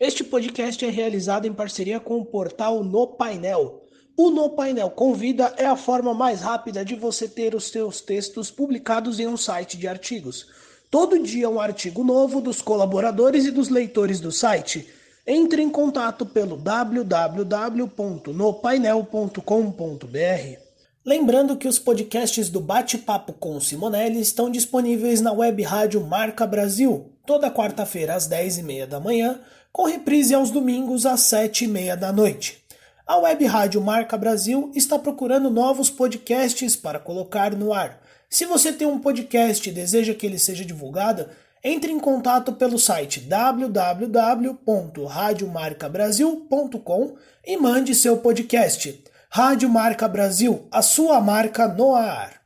Este podcast é realizado em parceria com o portal No Painel. O No Painel Convida é a forma mais rápida de você ter os seus textos publicados em um site de artigos. Todo dia um artigo novo dos colaboradores e dos leitores do site. Entre em contato pelo www.nopainel.com.br. Lembrando que os podcasts do Bate-Papo com Simonelli estão disponíveis na web rádio Marca Brasil, toda quarta-feira às 10h30 da manhã com reprise aos domingos às sete e meia da noite. A Web Rádio Marca Brasil está procurando novos podcasts para colocar no ar. Se você tem um podcast e deseja que ele seja divulgado, entre em contato pelo site www.radiomarcabrasil.com e mande seu podcast. Rádio Marca Brasil, a sua marca no ar.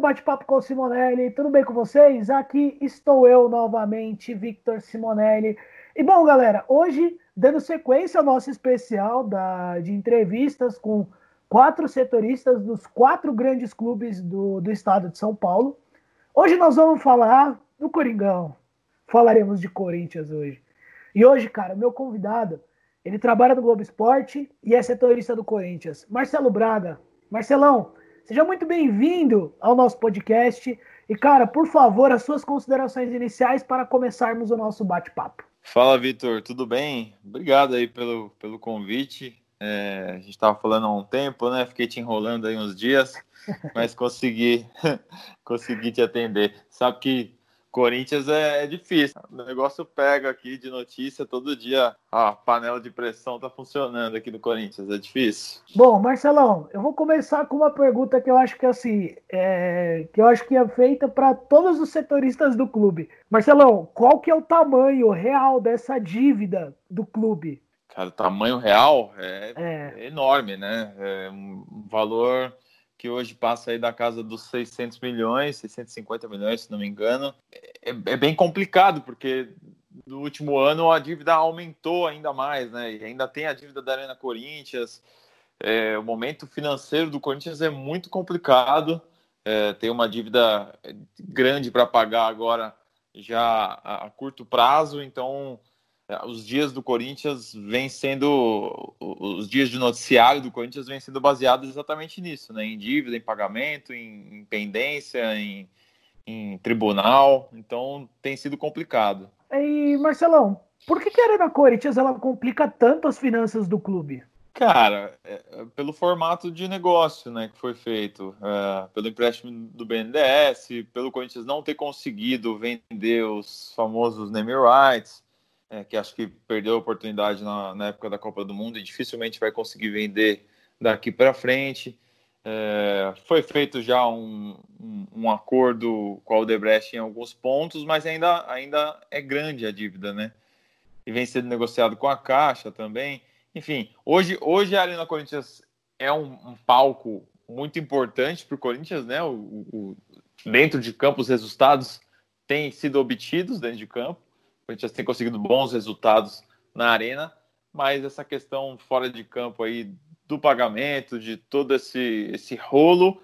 Do Bate-Papo com Simonelli, tudo bem com vocês? Aqui estou eu novamente, Victor Simonelli. E bom, galera, hoje, dando sequência ao nosso especial da, de entrevistas com quatro setoristas dos quatro grandes clubes do, do estado de São Paulo, hoje nós vamos falar do Coringão. Falaremos de Corinthians hoje. E hoje, cara, meu convidado, ele trabalha no Globo Esporte e é setorista do Corinthians. Marcelo Braga. Marcelão, Seja muito bem-vindo ao nosso podcast. E, cara, por favor, as suas considerações iniciais para começarmos o nosso bate-papo. Fala, Vitor, tudo bem? Obrigado aí pelo, pelo convite. É, a gente estava falando há um tempo, né? Fiquei te enrolando aí uns dias, mas consegui, consegui te atender. Sabe que Corinthians é, é, difícil. O negócio pega aqui de notícia todo dia. A panela de pressão tá funcionando aqui no Corinthians. É difícil. Bom, Marcelão, eu vou começar com uma pergunta que eu acho que assim, é, que eu acho que é feita para todos os setoristas do clube. Marcelão, qual que é o tamanho real dessa dívida do clube? Cara, o tamanho real é, é. enorme, né? É um valor que hoje passa aí da casa dos 600 milhões, 650 milhões, se não me engano. É, é, bem complicado, porque no último ano a dívida aumentou ainda mais, né? E ainda tem a dívida da Arena Corinthians. É, o momento financeiro do Corinthians é muito complicado. É, tem uma dívida grande para pagar agora já a curto prazo, então os dias do Corinthians vêm sendo os dias de noticiário do Corinthians vêm sendo baseados exatamente nisso, né? Em dívida, em pagamento, em, em pendência, em, em, tribunal. Então tem sido complicado. E Marcelão, por que, que a Arena Corinthians ela complica tanto as finanças do clube? Cara, é, é pelo formato de negócio né, que foi feito, é, pelo empréstimo do BNDES, pelo Corinthians não ter conseguido vender os famosos name rights, é, que acho que perdeu a oportunidade na, na, época da Copa do Mundo e dificilmente vai conseguir vender daqui para frente. É, foi feito já um, um, um, acordo com a Odebrecht em alguns pontos, mas ainda, ainda é grande a dívida, né? E vem sendo negociado com a Caixa também. Enfim, hoje, hoje a Arena Corinthians é um, um palco muito importante para o Corinthians, né? O, o, dentro de campo, os resultados têm sido obtidos dentro de campo. Corinthians tem conseguido bons resultados na arena, mas essa questão fora de campo aí do pagamento, de todo esse, esse rolo,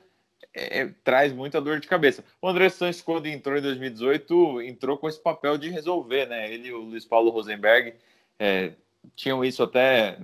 é, traz muita dor de cabeça. O André Santos, quando entrou em 2018, entrou com esse papel de resolver, né? Ele e o Luiz Paulo Rosenberg é, tinham isso até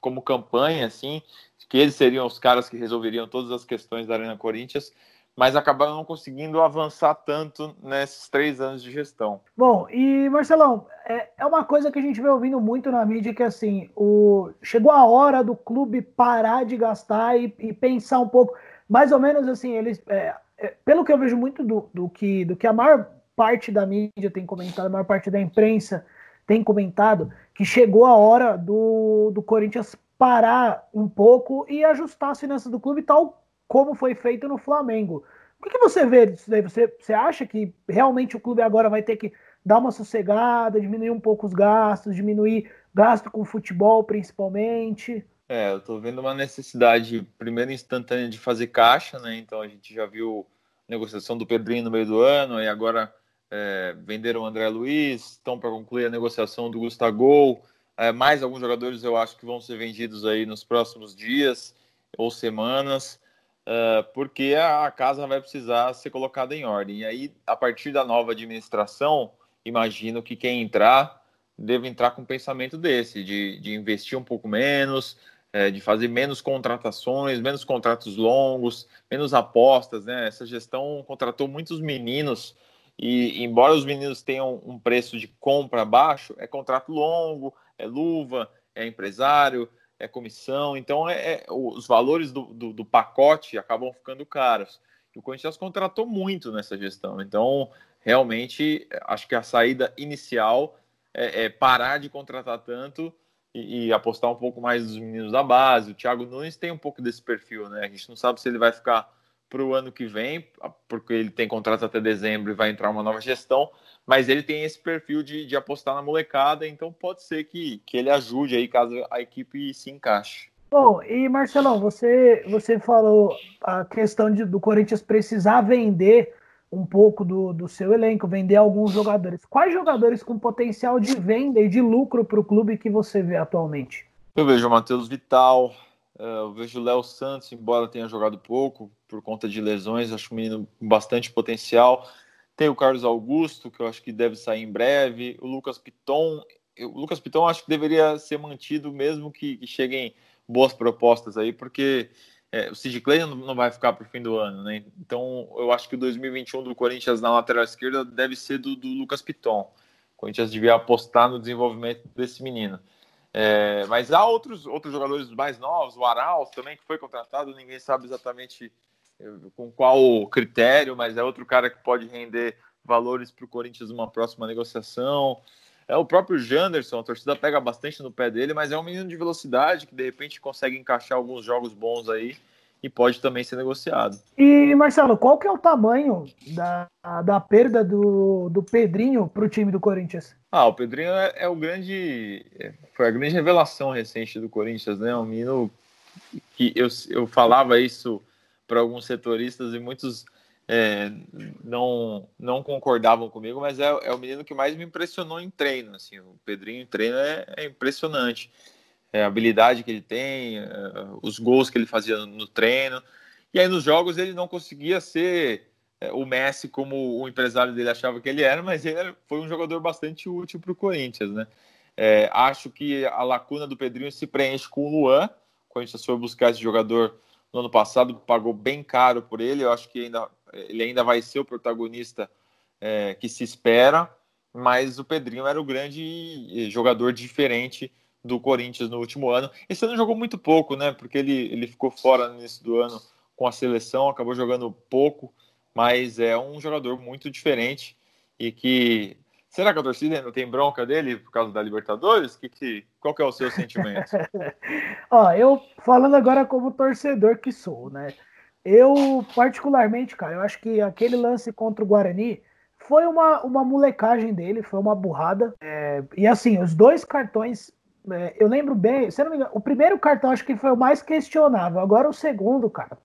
como campanha, assim, que eles seriam os caras que resolveriam todas as questões da Arena Corinthians mas acabaram não conseguindo avançar tanto nesses três anos de gestão. Bom, e Marcelão, é, é uma coisa que a gente vem ouvindo muito na mídia que assim, o, chegou a hora do clube parar de gastar e, e pensar um pouco, mais ou menos assim, eles, é, é, pelo que eu vejo muito do, do, que, do que a maior parte da mídia tem comentado, a maior parte da imprensa tem comentado, que chegou a hora do, do Corinthians parar um pouco e ajustar as finanças do clube tal como foi feito no Flamengo. O que, que você vê disso daí? Você, você acha que realmente o clube agora vai ter que dar uma sossegada, diminuir um pouco os gastos, diminuir gasto com futebol principalmente? É, eu tô vendo uma necessidade, primeiro instantânea, de fazer caixa, né? Então a gente já viu negociação do Pedrinho no meio do ano, e agora é, venderam o André Luiz, estão para concluir a negociação do Gustavo. É, mais alguns jogadores eu acho que vão ser vendidos aí nos próximos dias ou semanas, uh, porque a casa vai precisar ser colocada em ordem. E aí, a partir da nova administração, imagino que quem entrar deve entrar com um pensamento desse, de, de investir um pouco menos, é, de fazer menos contratações, menos contratos longos, menos apostas, né? Essa gestão contratou muitos meninos e, embora os meninos tenham um preço de compra baixo, é contrato longo, é luva, é empresário, é comissão, então é, é os valores do, do, do, pacote acabam ficando caros. E o Corinthians contratou muito nessa gestão, então realmente acho que a saída inicial é, é parar de contratar tanto e, e, apostar um pouco mais nos meninos da base. O Thiago Nunes tem um pouco desse perfil, né? A gente não sabe se ele vai ficar para o ano que vem, porque ele tem contrato até dezembro e vai entrar uma nova gestão, mas ele tem esse perfil de, de apostar na molecada, então pode ser que, que ele ajude aí caso a equipe se encaixe. Bom, e Marcelão, você, você falou a questão de, do Corinthians precisar vender um pouco do, do seu elenco, vender alguns jogadores. Quais jogadores com potencial de venda e de lucro para o clube que você vê atualmente? Eu vejo o Matheus Vital, eh, eu vejo o Léo Santos, embora tenha jogado pouco por conta de lesões, acho um menino com bastante potencial. Tem o Carlos Augusto, que eu acho que deve sair em breve. O Lucas Piton, o Lucas Piton acho que deveria ser mantido mesmo que, que cheguem boas propostas aí, porque é, o Sid Clay não vai ficar para o fim do ano, né? Então eu acho que o 2021 do Corinthians na lateral esquerda deve ser do, do Lucas Piton. O Corinthians devia apostar no desenvolvimento desse menino. É, mas há outros, outros jogadores mais novos, o Arauz também, que foi contratado, ninguém sabe exatamente com qual critério, mas é outro cara que pode render valores para o Corinthians numa próxima negociação. É o próprio Janderson, a torcida pega bastante no pé dele, mas é um menino de velocidade que de repente consegue encaixar alguns jogos bons aí e pode também ser negociado. E Marcelo, qual que é o tamanho da, da perda do, do Pedrinho para o time do Corinthians? Ah, o Pedrinho é, é, o grande. É, foi a grande revelação recente do Corinthians, né? Um menino que eu, eu falava isso para alguns setoristas e muitos é, não, não concordavam comigo, mas é, é, o menino que mais me impressionou em treino. Assim, o Pedrinho em treino é, é impressionante. É, a habilidade que ele tem, é, os gols que ele fazia no treino. E aí nos jogos ele não conseguia ser é, o Messi como o empresário dele achava que ele era, mas ele foi um jogador bastante útil para o Corinthians. Né? Acho que a lacuna do Pedrinho se preenche com o Luan. O Corinthians foi buscar esse jogador no ano passado, pagou bem caro por ele. Eu acho que ainda ele ainda vai ser o protagonista é, que se espera, mas o Pedrinho era o grande jogador diferente do Corinthians no último ano. Esse ano jogou muito pouco, né? Porque ele, ele ficou fora no início do ano com a seleção, acabou jogando pouco, mas é um jogador muito diferente e que. Será que a torcida ainda tem bronca dele por causa da Libertadores? Que, que, qual que é o seu sentimento? Ó, eu falando agora como torcedor que sou, né? Eu, particularmente, cara, eu acho que aquele lance contra o Guarani foi uma, uma molecagem dele, foi uma burrada. É, e assim, os dois cartões, é, eu lembro bem, se não me engano, o primeiro cartão acho que foi o mais questionável. Agora o segundo, cara.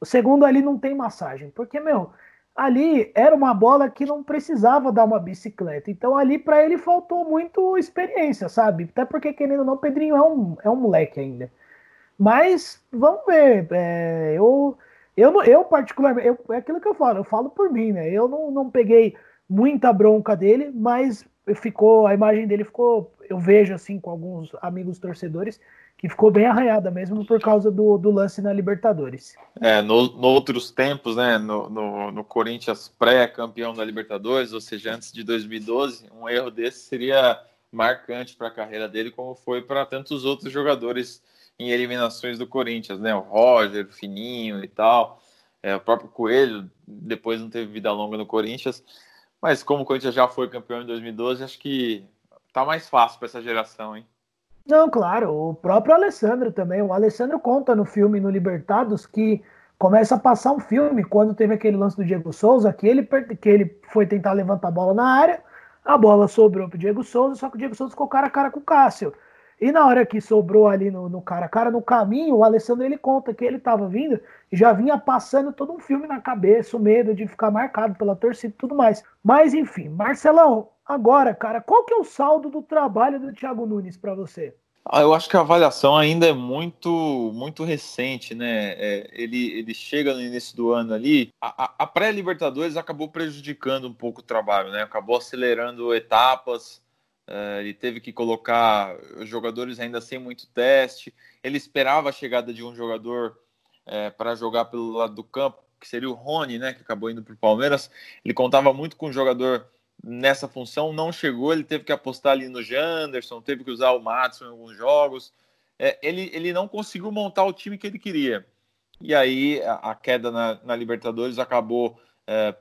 O segundo ali não tem massagem. Porque, meu, ali era uma bola que não precisava dar uma bicicleta. Então ali para ele faltou muito experiência, sabe? Até porque, querendo ou não, Pedrinho é um, é um moleque ainda. Mas vamos ver. É, eu eu, eu particularmente, eu, é aquilo que eu falo, eu falo por mim, né? Eu não, não peguei muita bronca dele, mas ficou, a imagem dele ficou, eu vejo assim com alguns amigos torcedores, que ficou bem arranhada mesmo por causa do, do lance na Libertadores. É, no, no outros tempos, né, no, no, no Corinthians pré-campeão da Libertadores, ou seja, antes de 2012, um erro desse seria marcante para a carreira dele, como foi para tantos outros jogadores em eliminações do Corinthians, né? O Roger, o Fininho e tal. É, o próprio Coelho depois não teve vida longa no Corinthians. Mas como o Corinthians já foi campeão em 2012, acho que tá mais fácil para essa geração, hein? Não, claro. O próprio Alessandro também. O Alessandro conta no filme no Libertados que começa a passar um filme quando teve aquele lance do Diego Souza, que ele, que ele foi tentar levantar a bola na área, a bola sobrou pro Diego Souza, só que o Diego Souza ficou cara a cara com o Cássio. E na hora que sobrou ali no, no cara a cara, no caminho, o Alessandro ele conta que ele estava vindo e já vinha passando todo um filme na cabeça, o medo de ficar marcado pela torcida e tudo mais. Mas enfim, Marcelão, agora, cara, qual que é o saldo do trabalho do Thiago Nunes para você? Ah, eu acho que a avaliação ainda é muito muito recente, né? É, ele, ele chega no início do ano ali. A, a pré-Libertadores acabou prejudicando um pouco o trabalho, né? Acabou acelerando etapas. É, ele teve que colocar jogadores ainda sem muito teste. Ele esperava a chegada de um jogador é, para jogar pelo lado do campo, que seria o Rony, né? Que acabou indo para o Palmeiras. Ele contava muito com um jogador nessa função, não chegou, ele teve que apostar ali no Janderson, teve que usar o Matson em alguns jogos. É, ele, ele não conseguiu montar o time que ele queria. E aí a, a queda na, na, Libertadores acabou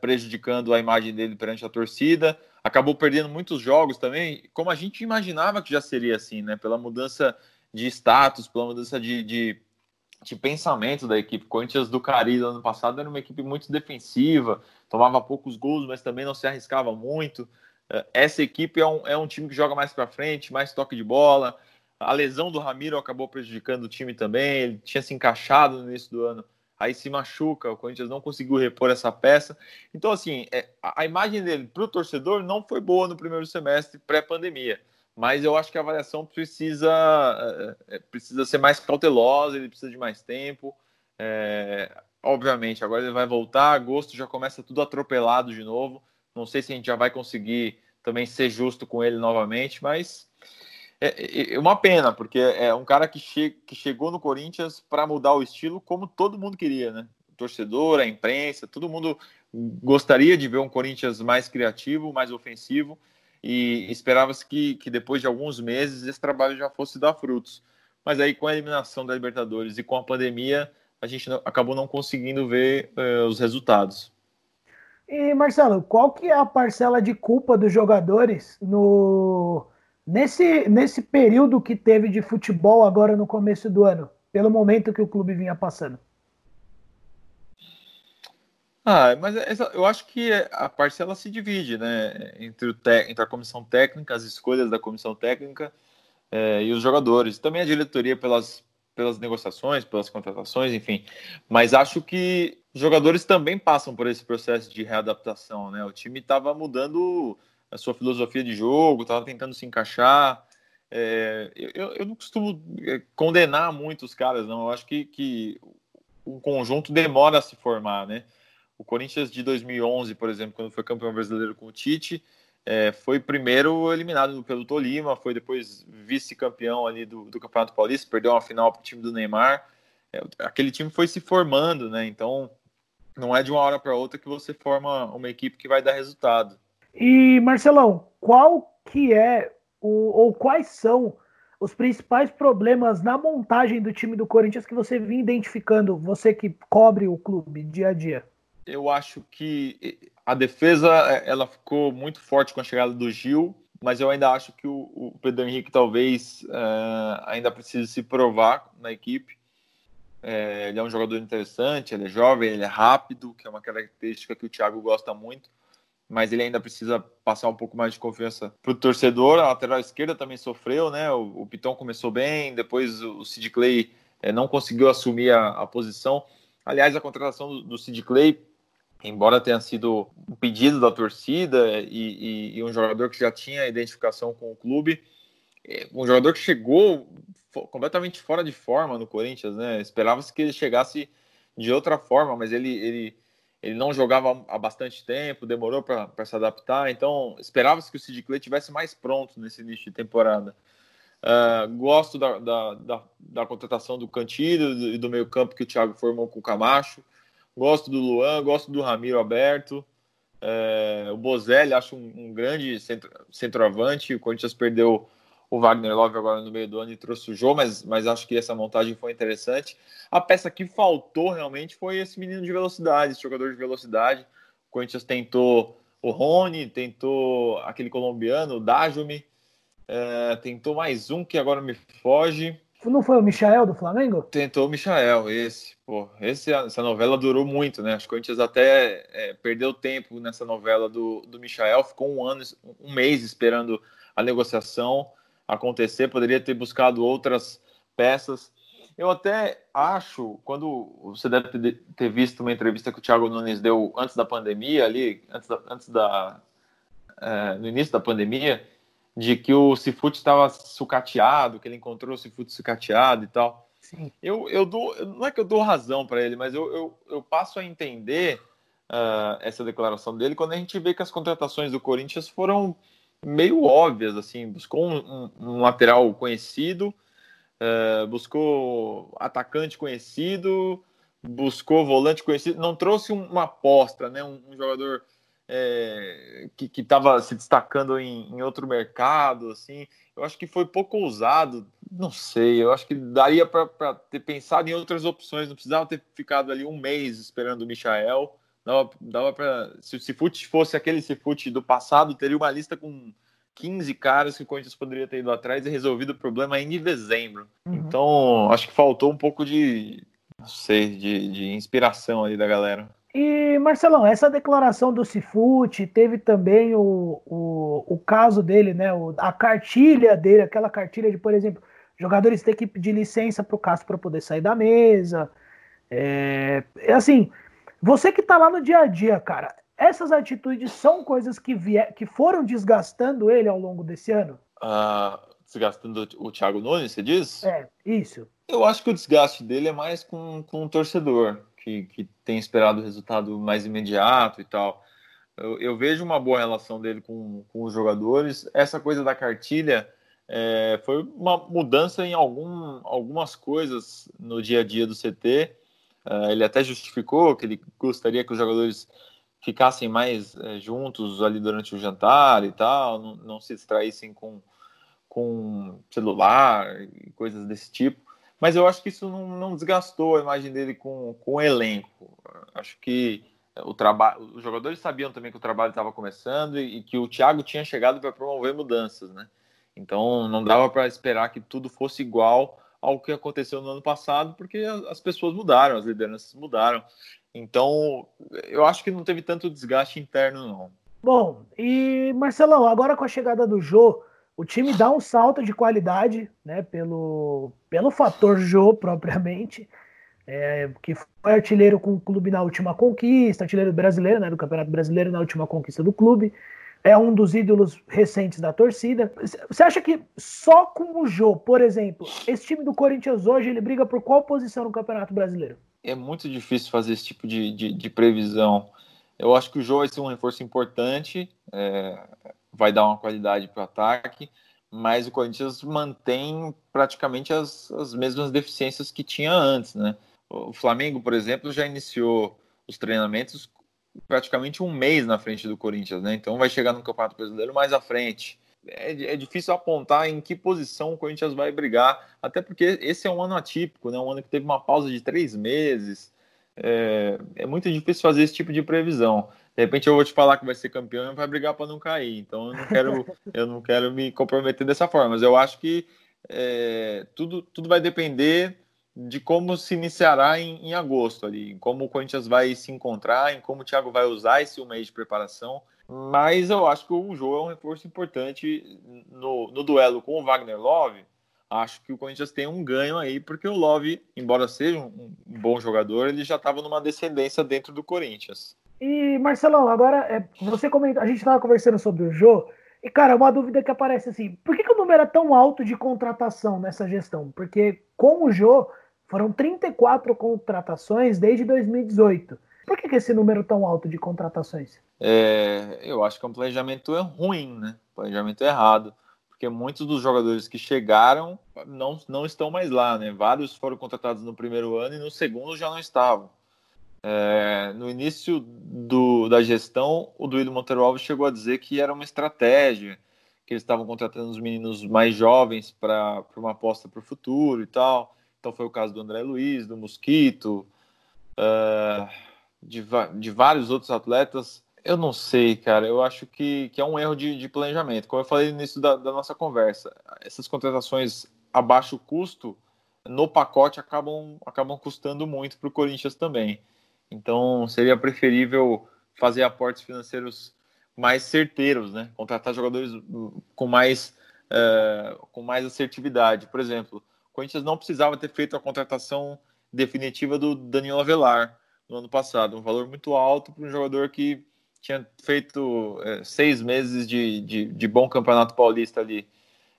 prejudicando a imagem dele perante a torcida, acabou perdendo muitos jogos também, como a gente imaginava que já seria assim, né? Pela mudança de status, pela mudança de, de, de pensamento da equipe. Corinthians do Cari ano passado era uma equipe muito defensiva, tomava poucos gols, mas também não se arriscava muito. É, essa equipe é um, é um time que joga mais para frente, mais toque de bola. A lesão do Ramiro acabou prejudicando o time também. Ele tinha se encaixado no início do ano, aí se machuca. O Corinthians não conseguiu repor essa peça. Então, assim, é, a, imagem dele para o torcedor não foi boa no primeiro semestre pré-pandemia. Mas eu acho que a avaliação precisa, é, é precisa ser mais cautelosa, ele precisa de mais tempo. É, obviamente, agora ele vai voltar, agosto já começa tudo atropelado de novo. Não sei se a gente já vai conseguir também ser justo com ele novamente, mas é, uma pena, porque é um cara que, che que chegou no Corinthians para mudar o estilo como todo mundo queria, né? O torcedor, a imprensa, todo mundo gostaria de ver um Corinthians mais criativo, mais ofensivo, e esperava-se que, que depois de alguns meses esse trabalho já fosse dar frutos. Mas aí, com a eliminação da Libertadores e com a pandemia, a gente não, acabou não conseguindo ver uh, os resultados. E Marcelo, qual que é a parcela de culpa dos jogadores no nesse, nesse período que teve de futebol agora no começo do ano, pelo momento que o clube vinha passando? Ah, mas essa, eu acho que a parcela se divide, né, entre, te, entre a comissão técnica, as escolhas da comissão técnica é, e os jogadores. Também a diretoria pelas pelas negociações, pelas contratações, enfim. Mas acho que os jogadores também passam por esse processo de readaptação, né? O time estava mudando a sua filosofia de jogo, estava tentando se encaixar. É, eu, eu não costumo é, condenar muito os caras, não. Eu acho que, que um conjunto demora a se formar, né? O Corinthians de 2011, por exemplo, quando foi campeão brasileiro com o Tite, é, foi primeiro eliminado pelo Tolima, foi depois vice-campeão ali do, do, Campeonato Paulista, perdeu uma final para o time do Neymar. É, aquele time foi se formando, né? Então não é de uma hora para outra que você forma uma equipe que vai dar resultado. E Marcelão, qual que é o, ou quais são os principais problemas na montagem do time do Corinthians que você vinha identificando, você que cobre o clube dia a dia? Eu acho que a defesa é, ela ficou muito forte com a chegada do Gil, mas eu ainda acho que o, o Pedro Henrique talvez uh, ainda precise se provar na equipe. É, ele é um jogador interessante, ele é jovem, ele é rápido, que é uma característica que o Thiago gosta muito, mas ele ainda precisa passar um pouco mais de confiança para o torcedor. A lateral esquerda também sofreu, né? O, o Piton começou bem, depois o Sid Clay é, não conseguiu assumir a, a, posição. Aliás, a contratação do, do Sid Clay embora tenha sido um pedido da torcida e, e, e, um jogador que já tinha identificação com o clube, é, um jogador que chegou completamente fora de forma no Corinthians, né? Esperava-se que ele chegasse de outra forma, mas ele, ele, ele não jogava há bastante tempo, demorou para se adaptar, então esperava-se que o Sid Clay tivesse mais pronto nesse início de temporada. Uh, gosto da, da, da, da, contratação do Cantilho e do, meio campo que o Thiago formou com o Camacho. Gosto do Luan, gosto do Ramiro aberto. É, o Bozelli, acho um, um, grande centro, centroavante. O Corinthians perdeu o Wagner Love agora no meio do ano e trouxe o Jô, mas, mas acho que essa montagem foi interessante. A peça que faltou realmente foi esse menino de velocidade, esse jogador de velocidade. O Corinthians tentou o Rony, tentou aquele colombiano, o Dajumi, é, tentou mais um que agora me foge. Não foi o Michael do Flamengo? Tentou o Michael, esse. Pô, esse, essa novela durou muito, né? Acho que o Corinthians até é, perdeu tempo nessa novela do, do Michael, ficou um ano, um mês esperando a negociação, acontecer, poderia ter buscado outras peças. Eu até acho, quando você deve ter visto uma entrevista que o Thiago Nunes deu antes da pandemia, ali, antes da, antes da é, no início da pandemia, de que o Cifute estava sucateado, que ele encontrou o Cifute sucateado e tal. Sim. Eu, eu dou, não é que eu dou razão para ele, mas eu, eu, eu, passo a entender uh, essa declaração dele quando a gente vê que as contratações do Corinthians foram meio óbvias, assim, buscou um, um, lateral conhecido, uh, buscou atacante conhecido, buscou volante conhecido, não trouxe uma aposta, né, um, um jogador é, que estava se destacando em, em, outro mercado, assim, eu acho que foi pouco ousado, não sei, eu acho que daria para ter pensado em outras opções, não precisava ter ficado ali um mês esperando o Michael, dava, dava para, se o Cifute fosse aquele Cifute do passado, teria uma lista com 15 caras que o Corinthians poderia ter ido atrás e resolvido o problema ainda em dezembro. Uhum. Então, acho que faltou um pouco de, não sei, de, de inspiração ali da galera. E, Marcelão, essa declaração do Cifute, teve também o, o, o caso dele, né? O, a cartilha dele, aquela cartilha de, por exemplo, jogadores ter que pedir licença para o Castro para poder sair da mesa. É, é, assim, você que está lá no dia a dia, cara, essas atitudes são coisas que, vier, que foram desgastando ele ao longo desse ano? Uh, desgastando o Thiago Nunes, você diz? É, isso. Eu acho que o desgaste dele é mais com, com o torcedor que, que tem esperado o resultado mais imediato e tal. Eu, eu, vejo uma boa relação dele com, com os jogadores. Essa coisa da cartilha é, foi uma mudança em algum, algumas coisas no dia a dia do CT. É, ele até justificou que ele gostaria que os jogadores ficassem mais é, juntos ali durante o jantar e tal, não, não se distraíssem com, com celular e coisas desse tipo mas eu acho que isso não, não desgastou a imagem dele com, com o elenco. Acho que o trabalho, os jogadores sabiam também que o trabalho estava começando e, e, que o Thiago tinha chegado para promover mudanças, né? Então não dava para esperar que tudo fosse igual ao que aconteceu no ano passado, porque as pessoas mudaram, as lideranças mudaram. Então eu acho que não teve tanto desgaste interno, não. Bom, e Marcelão, agora com a chegada do Jô, o time dá um salto de qualidade, né, pelo, pelo fator Jô propriamente, é, que foi artilheiro com o clube na última conquista, artilheiro brasileiro, né, do Campeonato Brasileiro na última conquista do clube, é um dos ídolos recentes da torcida. Você acha que só com o Jô, por exemplo, esse time do Corinthians hoje, ele briga por qual posição no Campeonato Brasileiro? É muito difícil fazer esse tipo de, de, de previsão. Eu acho que o Jô vai ser um reforço importante, é, vai dar uma qualidade para o ataque, mas o Corinthians mantém praticamente as, as mesmas deficiências que tinha antes, né? O Flamengo, por exemplo, já iniciou os treinamentos praticamente um mês na frente do Corinthians, né? Então vai chegar no Campeonato Brasileiro mais à frente. É, é, difícil apontar em que posição o Corinthians vai brigar, até porque esse é um ano atípico, né? Um ano que teve uma pausa de três meses. É, é muito difícil fazer esse tipo de previsão de repente eu vou te falar que vai ser campeão e vai brigar para não cair. Então eu não quero, eu não quero me comprometer dessa forma. Mas eu acho que é, tudo, tudo vai depender de como se iniciará em, em, agosto ali, em como o Corinthians vai se encontrar, em como o Thiago vai usar esse um mês de preparação. Mas eu acho que o jogo é um reforço importante no, no duelo com o Wagner Love. Acho que o Corinthians tem um ganho aí, porque o Love, embora seja um, um bom jogador, ele já estava numa descendência dentro do Corinthians. E, Marcelão, agora, é, você a gente estava conversando sobre o Jô, e, cara, uma dúvida que aparece assim: por que, que o número é tão alto de contratação nessa gestão? Porque com o Jô foram 34 contratações desde 2018. Por que, que esse número tão alto de contratações? É, eu acho que é um planejamento ruim, né? Planejamento errado. Porque muitos dos jogadores que chegaram não, não estão mais lá, né? Vários foram contratados no primeiro ano e no segundo já não estavam. É, no início do, da gestão, o Duílio Monteiro Alves chegou a dizer que era uma estratégia, que eles estavam contratando os meninos mais jovens para uma aposta para o futuro e tal. Então foi o caso do André Luiz, do Mosquito, uh, de, de vários outros atletas. Eu não sei, cara. Eu acho que, que é um erro de, de planejamento. Como eu falei no início da, da nossa conversa, essas contratações a baixo custo no pacote acabam, acabam custando muito para o Corinthians também. Então seria preferível fazer aportes financeiros mais certeiros, né? Contratar jogadores com mais é, com mais assertividade. Por exemplo, Corinthians não precisava ter feito a contratação definitiva do Danilo Avelar no ano passado, um valor muito alto para um jogador que tinha feito é, seis meses de, de, de, bom campeonato paulista ali.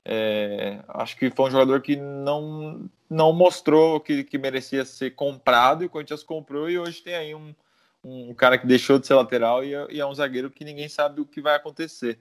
É, acho que foi um jogador que não, não mostrou que, que merecia ser comprado e o Corinthians comprou e hoje tem aí um, um cara que deixou de ser lateral e é, e é um zagueiro que ninguém sabe o que vai acontecer.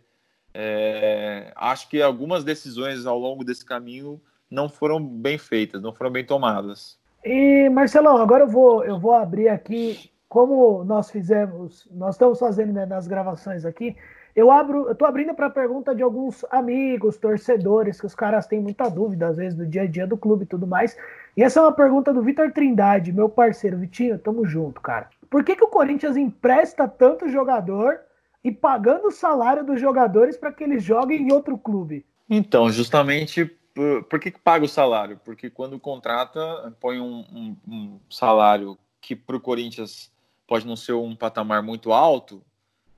É, acho que algumas decisões ao longo desse caminho não foram bem feitas, não foram bem tomadas. E Marcelão, agora eu vou, eu vou abrir aqui, como nós fizemos, nós estamos fazendo né, nas gravações aqui, eu abro, eu tô abrindo para pergunta de alguns amigos, torcedores, que os caras têm muita dúvida, às vezes, do dia a dia do clube e tudo mais. E essa é uma pergunta do Vitor Trindade, meu parceiro. Vitinho, tamo junto, cara. Por que, que o Corinthians empresta tanto jogador e pagando o salário dos jogadores para que eles joguem em outro clube? Então, justamente por, que, que paga o salário? Porque quando contrata, põe um, um, um salário que para o Corinthians pode não ser um patamar muito alto,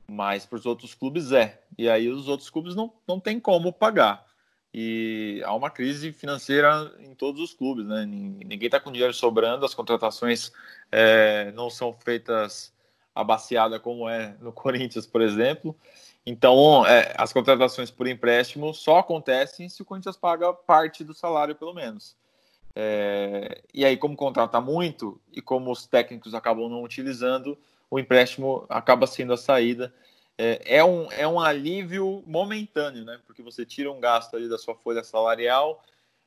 mas para os outros clubes é. E aí os outros clubes não, não tem como pagar. E há uma crise financeira em todos os clubes, né? Ninguém está com dinheiro sobrando, as contratações é, não são feitas abaciada como é no Corinthians, por exemplo. Então, é, as contratações por empréstimo só acontecem se o Corinthians paga parte do salário, pelo menos. É, e aí, como contrata muito e como os técnicos acabam não utilizando, o empréstimo acaba sendo a saída. É, é, um, é um alívio momentâneo, né? Porque você tira um gasto ali da sua folha salarial,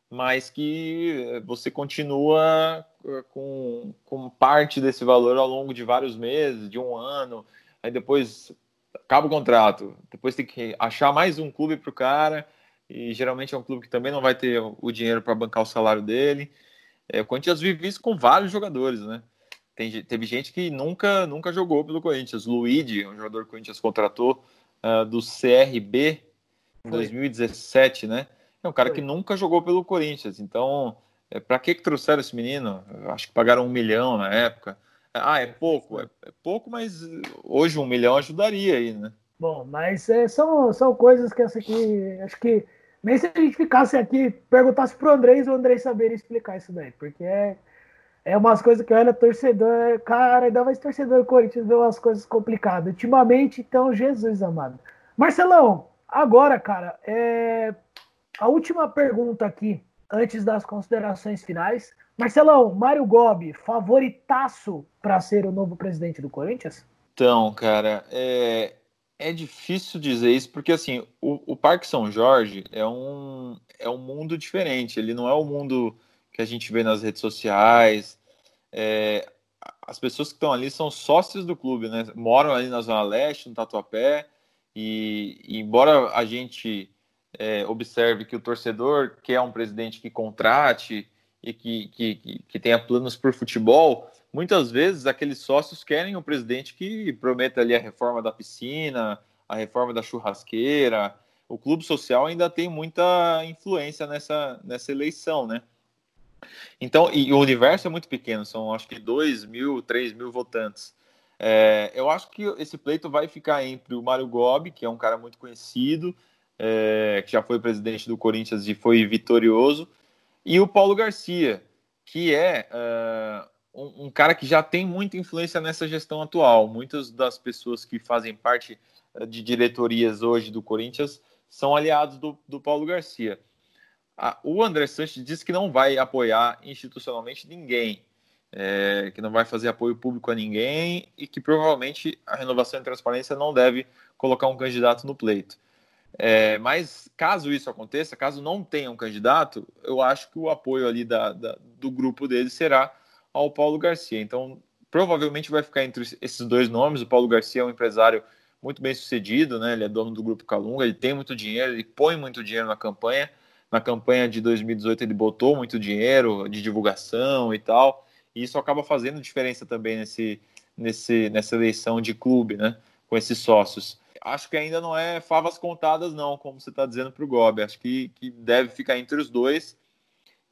mas que você continua eh, com, com parte desse valor ao longo de vários meses, de um ano, aí depois acaba o contrato, depois tem que achar mais um clube para o cara, e geralmente é um clube que também não vai ter o dinheiro para bancar o salário dele. É, o Corinthians vive isso com vários jogadores, né? Tem, teve gente que nunca, nunca jogou pelo Corinthians. Luigi, um jogador que o Corinthians contratou uh, do CRB em 2017, né? É um cara que nunca jogou pelo Corinthians. Então, é, para que, que trouxeram esse menino? Acho que pagaram um milhão na época. Ah, é pouco? É, é pouco, mas hoje um milhão ajudaria aí, né? Bom, mas é, são, são coisas que essa aqui, acho que nem se a gente ficasse aqui, perguntasse pro Andrés, o Andrés saberia explicar isso daí, porque é é umas coisas que olha torcedor, cara, ainda mais torcedor do Corinthians vê umas coisas complicadas. Ultimamente, então, Jesus amado. Marcelão, agora, cara, é... a última pergunta aqui, antes das considerações finais. Marcelão, Mário Gobi, favoritaço para ser o novo presidente do Corinthians? Então, cara, é, é difícil dizer isso, porque assim, o, o Parque São Jorge é um, é um mundo diferente. Ele não é o mundo que a gente vê nas redes sociais, é, as pessoas que estão ali são sócios do clube, né? Moram ali na Zona Leste, no Tatuapé, e, e embora a gente é, observe que o torcedor quer um presidente que contrate e que, que, que tenha planos por futebol, muitas vezes aqueles sócios querem um presidente que prometa ali a reforma da piscina, a reforma da churrasqueira. O clube social ainda tem muita influência nessa, nessa eleição, né? Então, e o universo é muito pequeno, são acho que 2 mil, 3 mil votantes. É, eu acho que esse pleito vai ficar entre o Mário Gobi, que é um cara muito conhecido, é, que já foi presidente do Corinthians e foi vitorioso, e o Paulo Garcia, que é uh, um, um, cara que já tem muita influência nessa gestão atual. Muitas das pessoas que fazem parte de diretorias hoje do Corinthians são aliados do, do Paulo Garcia o André Sanches disse que não vai apoiar institucionalmente ninguém, é, que não vai fazer apoio público a ninguém e que provavelmente a renovação e transparência não deve colocar um candidato no pleito. É, mas caso isso aconteça, caso não tenha um candidato, eu acho que o apoio ali da, da, do grupo dele será ao Paulo Garcia. Então, provavelmente vai ficar entre esses dois nomes. O Paulo Garcia é um empresário muito bem sucedido, né? Ele é dono do grupo Calunga, ele tem muito dinheiro, ele põe muito dinheiro na campanha. Na campanha de 2018 ele botou muito dinheiro de divulgação e tal, e isso acaba fazendo diferença também nesse, nesse, nessa eleição de clube, né? Com esses sócios. Acho que ainda não é favas contadas, não, como você está dizendo para o Gobi. Acho que, que deve ficar entre os dois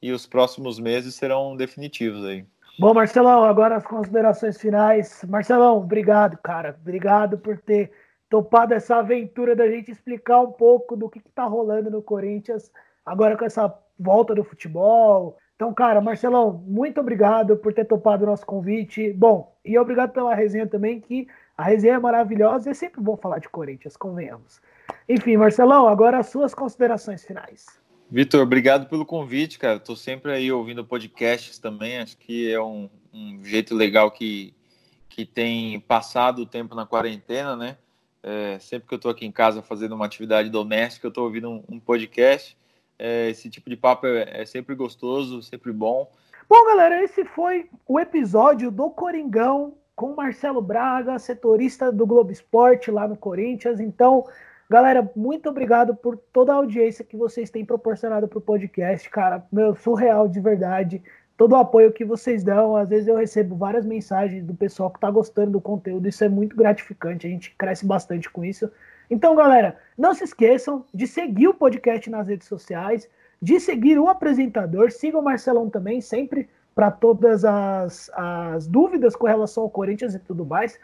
e os próximos meses serão definitivos aí. Bom, Marcelão, agora as considerações finais. Marcelão, obrigado, cara. Obrigado por ter topado essa aventura da gente explicar um pouco do que, está rolando no Corinthians agora com essa volta do futebol. Então, cara, Marcelão, muito obrigado por ter topado o nosso convite. Bom, e obrigado pela resenha também, que a resenha é maravilhosa e é sempre bom falar de Corinthians, convenhamos. Enfim, Marcelão, agora as suas considerações finais. Vitor, obrigado pelo convite, cara. Estou sempre aí ouvindo podcasts também. Acho que é um, um, jeito legal que, que tem passado o tempo na quarentena, né? É, sempre que eu estou aqui em casa fazendo uma atividade doméstica, eu estou ouvindo um, um podcast. É, esse tipo de papo é, é sempre gostoso, sempre bom. Bom, galera, esse foi o episódio do Coringão com Marcelo Braga, setorista do Globo Esporte lá no Corinthians. Então, galera, muito obrigado por toda a audiência que vocês têm proporcionado para o podcast, cara. Meu, surreal de verdade. Todo o apoio que vocês dão. Às vezes eu recebo várias mensagens do pessoal que está gostando do conteúdo. Isso é muito gratificante. A gente cresce bastante com isso. Então, galera, não se esqueçam de seguir o podcast nas redes sociais, de seguir o apresentador. Sigam o Marcelão também, sempre para todas as, as dúvidas com relação ao Corinthians e tudo mais.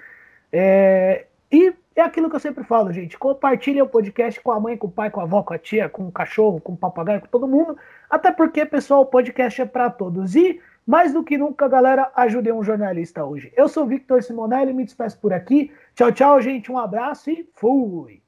É, e é aquilo que eu sempre falo, gente. Compartilhem o podcast com a mãe, com o pai, com a avó, com a tia, com o cachorro, com o papagaio, com todo mundo. Até porque, pessoal, o podcast é para todos. E, mais do que nunca, galera, ajudem um jornalista hoje. Eu sou Victor Simonelli, me despeço por aqui. Tchau, tchau, gente. Um abraço e fui!